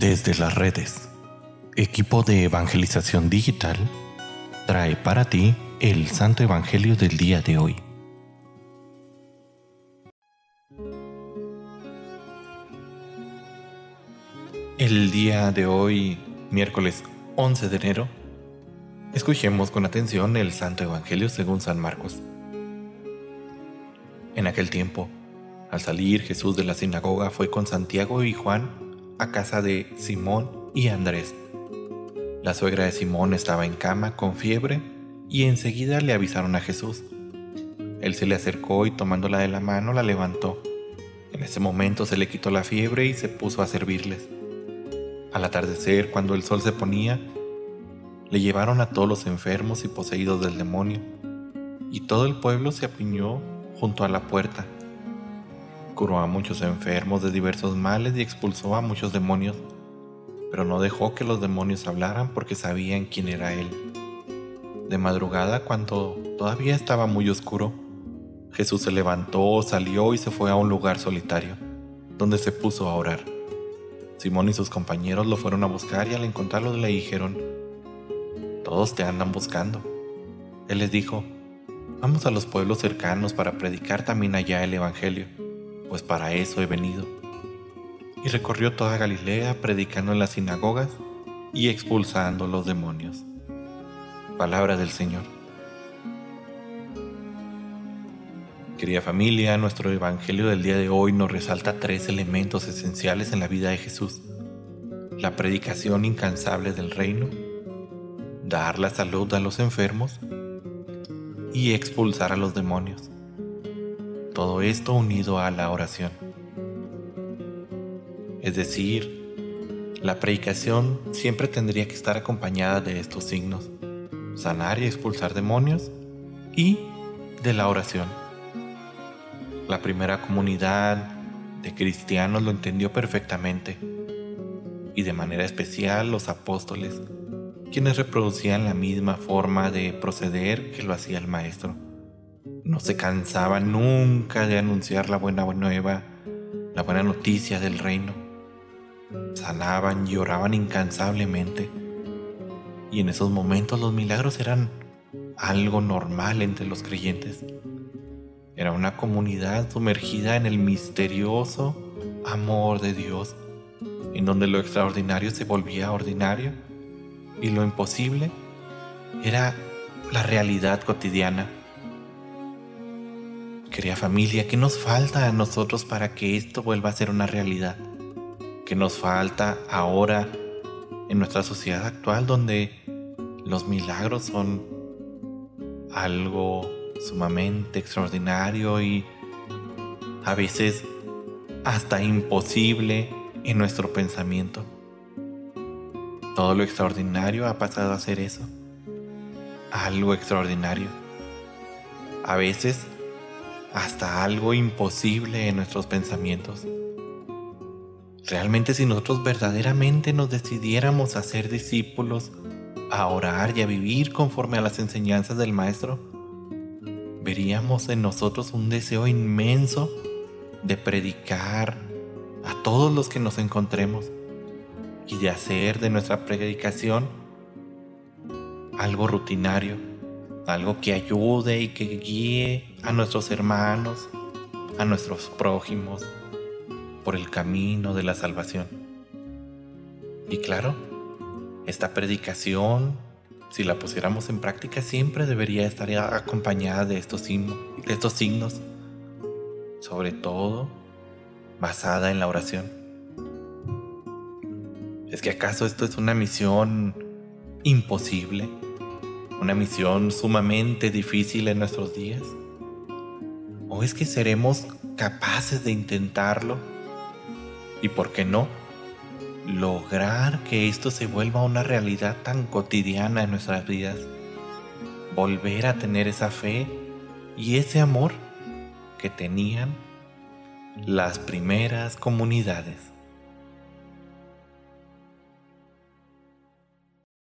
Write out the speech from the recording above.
Desde las redes, equipo de evangelización digital trae para ti el Santo Evangelio del día de hoy. El día de hoy, miércoles 11 de enero, escuchemos con atención el Santo Evangelio según San Marcos. En aquel tiempo, al salir Jesús de la sinagoga fue con Santiago y Juan a casa de Simón y Andrés. La suegra de Simón estaba en cama con fiebre y enseguida le avisaron a Jesús. Él se le acercó y tomándola de la mano la levantó. En ese momento se le quitó la fiebre y se puso a servirles. Al atardecer, cuando el sol se ponía, le llevaron a todos los enfermos y poseídos del demonio, y todo el pueblo se apiñó junto a la puerta. Curó a muchos enfermos de diversos males y expulsó a muchos demonios, pero no dejó que los demonios hablaran porque sabían quién era él. De madrugada, cuando todavía estaba muy oscuro, Jesús se levantó, salió y se fue a un lugar solitario, donde se puso a orar. Simón y sus compañeros lo fueron a buscar y al encontrarlo le dijeron, Todos te andan buscando. Él les dijo, Vamos a los pueblos cercanos para predicar también allá el Evangelio, pues para eso he venido. Y recorrió toda Galilea predicando en las sinagogas y expulsando los demonios. Palabra del Señor. Querida familia, nuestro Evangelio del día de hoy nos resalta tres elementos esenciales en la vida de Jesús. La predicación incansable del reino, dar la salud a los enfermos y expulsar a los demonios. Todo esto unido a la oración. Es decir, la predicación siempre tendría que estar acompañada de estos signos, sanar y expulsar demonios y de la oración. La primera comunidad de cristianos lo entendió perfectamente y de manera especial los apóstoles quienes reproducían la misma forma de proceder que lo hacía el maestro. No se cansaban nunca de anunciar la buena nueva, la buena noticia del reino. Sanaban y oraban incansablemente. Y en esos momentos los milagros eran algo normal entre los creyentes. Era una comunidad sumergida en el misterioso amor de Dios, en donde lo extraordinario se volvía ordinario y lo imposible era la realidad cotidiana. Querida familia, ¿qué nos falta a nosotros para que esto vuelva a ser una realidad? ¿Qué nos falta ahora en nuestra sociedad actual donde los milagros son algo sumamente extraordinario y a veces hasta imposible en nuestro pensamiento? Todo lo extraordinario ha pasado a ser eso. Algo extraordinario. A veces hasta algo imposible en nuestros pensamientos. Realmente si nosotros verdaderamente nos decidiéramos a ser discípulos, a orar y a vivir conforme a las enseñanzas del Maestro, veríamos en nosotros un deseo inmenso de predicar a todos los que nos encontremos y de hacer de nuestra predicación algo rutinario, algo que ayude y que guíe a nuestros hermanos, a nuestros prójimos por el camino de la salvación. Y claro, esta predicación, si la pusiéramos en práctica, siempre debería estar acompañada de estos, signos, sobre todo basada en la oración. ¿Es que acaso esto es una misión imposible? ¿Una misión sumamente difícil en nuestros días? ¿O es que seremos capaces de intentarlo? ¿Y por qué no? Lograr que esto se vuelva una realidad tan cotidiana en nuestras vidas. Volver a tener esa fe y ese amor que tenían las primeras comunidades.